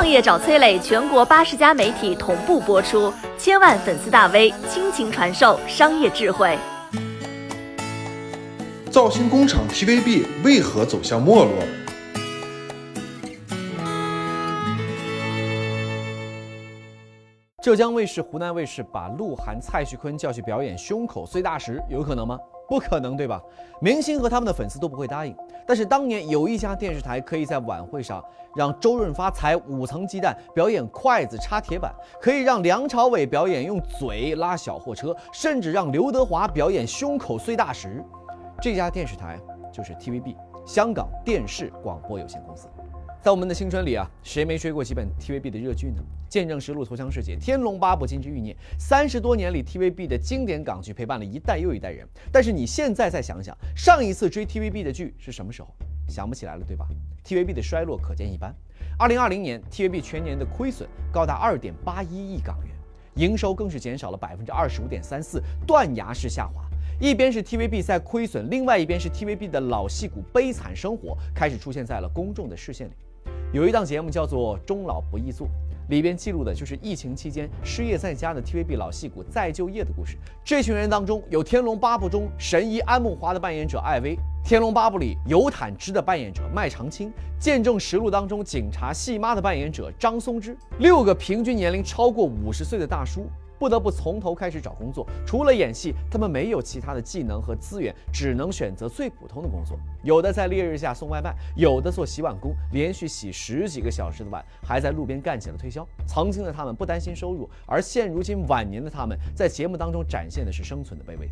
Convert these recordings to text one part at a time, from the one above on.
创业找崔磊，全国八十家媒体同步播出，千万粉丝大 V 倾情传授商业智慧。造星工厂 TVB 为何走向没落？浙江卫视、湖南卫视把鹿晗、蔡徐坤叫去表演胸口碎大石，有可能吗？不可能，对吧？明星和他们的粉丝都不会答应。但是当年有一家电视台可以在晚会上让周润发踩五层鸡蛋表演筷子插铁板，可以让梁朝伟表演用嘴拉小货车，甚至让刘德华表演胸口碎大石。这家电视台就是 TVB 香港电视广播有限公司。在我们的青春里啊，谁没追过几本 TVB 的热剧呢？《见证实录》《投降世界》《天龙八部》《金枝欲孽》，三十多年里，TVB 的经典港剧陪伴了一代又一代人。但是你现在再想想，上一次追 TVB 的剧是什么时候？想不起来了，对吧？TVB 的衰落可见一斑。二零二零年，TVB 全年的亏损高达二点八一亿港元，营收更是减少了百分之二十五点三四，断崖式下滑。一边是 TVB 在亏损，另外一边是 TVB 的老戏骨悲惨生活开始出现在了公众的视线里。有一档节目叫做《终老不易做》，里边记录的就是疫情期间失业在家的 TVB 老戏骨再就业的故事。这群人当中有《天龙八部》中神医安慕华的扮演者艾薇，《天龙八部》里尤坦之的扮演者麦长青，《见证实录》当中警察戏妈的扮演者张松之，六个平均年龄超过五十岁的大叔。不得不从头开始找工作，除了演戏，他们没有其他的技能和资源，只能选择最普通的工作。有的在烈日下送外卖，有的做洗碗工，连续洗十几个小时的碗，还在路边干起了推销。曾经的他们不担心收入，而现如今晚年的他们，在节目当中展现的是生存的卑微。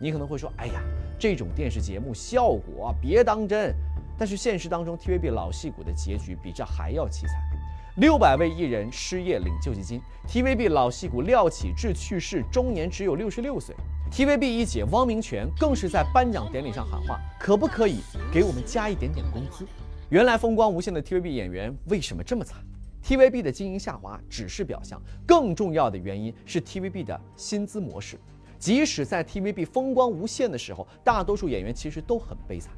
你可能会说，哎呀，这种电视节目效果别当真。但是现实当中，TVB 老戏骨的结局比这还要凄惨。六百位艺人失业领救济金，TVB 老戏骨廖启智去世，终年只有六十六岁。TVB 一姐汪明荃更是在颁奖典礼上喊话：“可不可以给我们加一点点工资？”原来风光无限的 TVB 演员为什么这么惨？TVB 的经营下滑只是表象，更重要的原因是 TVB 的薪资模式。即使在 TVB 风光无限的时候，大多数演员其实都很悲惨。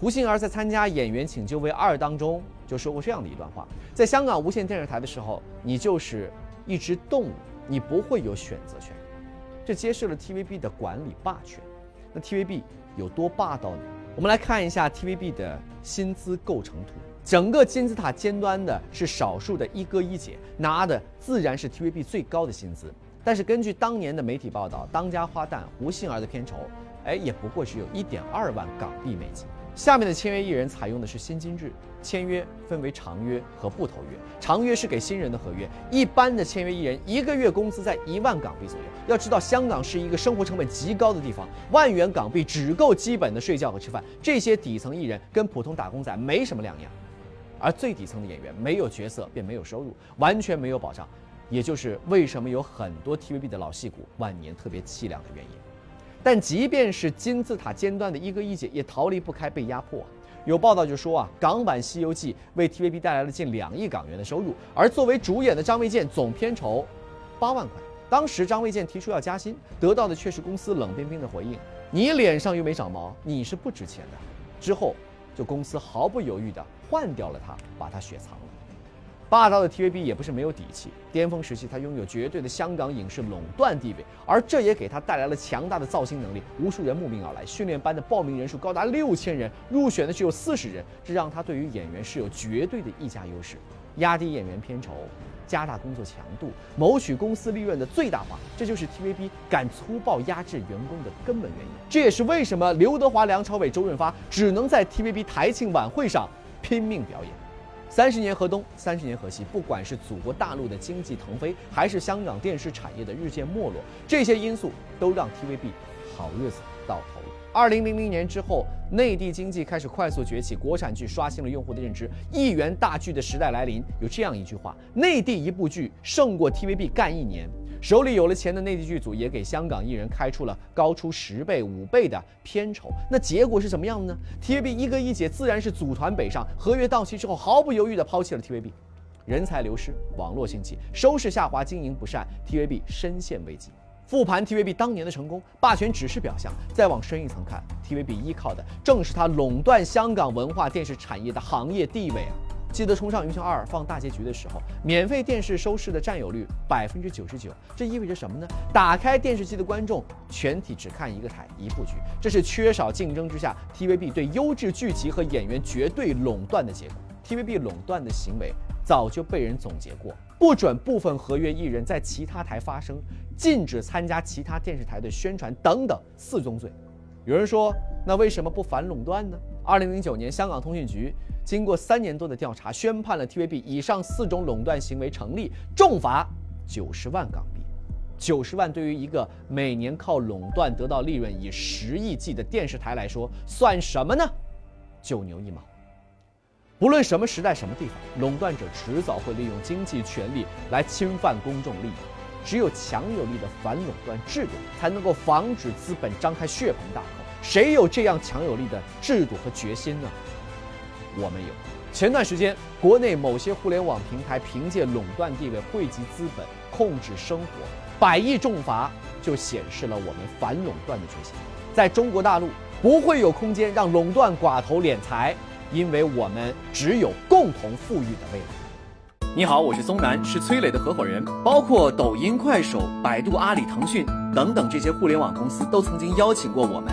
胡杏儿在参加《演员请就位二》当中就说过这样的一段话：在香港无线电视台的时候，你就是一只动物，你不会有选择权。这揭示了 TVB 的管理霸权。那 TVB 有多霸道呢？我们来看一下 TVB 的薪资构成图。整个金字塔尖端的是少数的一哥一姐，拿的自然是 TVB 最高的薪资。但是根据当年的媒体报道，当家花旦胡杏儿的片酬，哎，也不过只有一点二万港币美金。下面的签约艺人采用的是薪金制，签约分为长约和不投约。长约是给新人的合约，一般的签约艺人一个月工资在一万港币左右。要知道，香港是一个生活成本极高的地方，万元港币只够基本的睡觉和吃饭。这些底层艺人跟普通打工仔没什么两样，而最底层的演员没有角色便没有收入，完全没有保障，也就是为什么有很多 TVB 的老戏骨晚年特别凄凉的原因。但即便是金字塔尖端的一哥一姐，也逃离不开被压迫。有报道就说啊，港版《西游记》为 TVB 带来了近两亿港元的收入，而作为主演的张卫健总片酬八万块。当时张卫健提出要加薪，得到的却是公司冷冰冰的回应：“你脸上又没长毛，你是不值钱的。”之后，就公司毫不犹豫地换掉了他，把他雪藏了。霸道的 TVB 也不是没有底气，巅峰时期他拥有绝对的香港影视垄断地位，而这也给他带来了强大的造星能力。无数人慕名而来，训练班的报名人数高达六千人，入选的只有四十人，这让他对于演员是有绝对的溢价优势。压低演员片酬，加大工作强度，谋取公司利润的最大化，这就是 TVB 敢粗暴压制员工的根本原因。这也是为什么刘德华、梁朝伟、周润发只能在 TVB 台庆晚会上拼命表演。三十年河东，三十年河西。不管是祖国大陆的经济腾飞，还是香港电视产业的日渐没落，这些因素都让 TVB 好日子到头了。二零零零年之后，内地经济开始快速崛起，国产剧刷新了用户的认知，亿元大剧的时代来临。有这样一句话：内地一部剧胜过 TVB 干一年。手里有了钱的内地剧组也给香港艺人开出了高出十倍、五倍的片酬，那结果是什么样的呢？TVB 一哥一姐自然是组团北上，合约到期之后毫不犹豫地抛弃了 TVB，人才流失，网络兴起，收视下滑，经营不善，TVB 深陷危机。复盘 TVB 当年的成功，霸权只是表象，再往深一层看，TVB 依靠的正是它垄断香港文化电视产业的行业地位啊。记得《冲上云霄二》放大结局的时候，免费电视收视的占有率百分之九十九，这意味着什么呢？打开电视机的观众全体只看一个台一部剧，这是缺少竞争之下 TVB 对优质剧集和演员绝对垄断的结果。TVB 垄断的行为早就被人总结过，不准部分合约艺人在其他台发声，禁止参加其他电视台的宣传等等四宗罪。有人说，那为什么不反垄断呢？二零零九年，香港通讯局经过三年多的调查，宣判了 TVB 以上四种垄断行为成立，重罚九十万港币。九十万对于一个每年靠垄断得到利润以十亿计的电视台来说，算什么呢？九牛一毛。不论什么时代、什么地方，垄断者迟早会利用经济权力来侵犯公众利益。只有强有力的反垄断制度，才能够防止资本张开血盆大口。谁有这样强有力的制度和决心呢？我们有。前段时间，国内某些互联网平台凭借垄断地位汇集资本、控制生活，百亿重罚就显示了我们反垄断的决心。在中国大陆，不会有空间让垄断寡头敛财，因为我们只有共同富裕的未来。你好，我是松南，是崔磊的合伙人。包括抖音、快手、百度、阿里、腾讯等等这些互联网公司，都曾经邀请过我们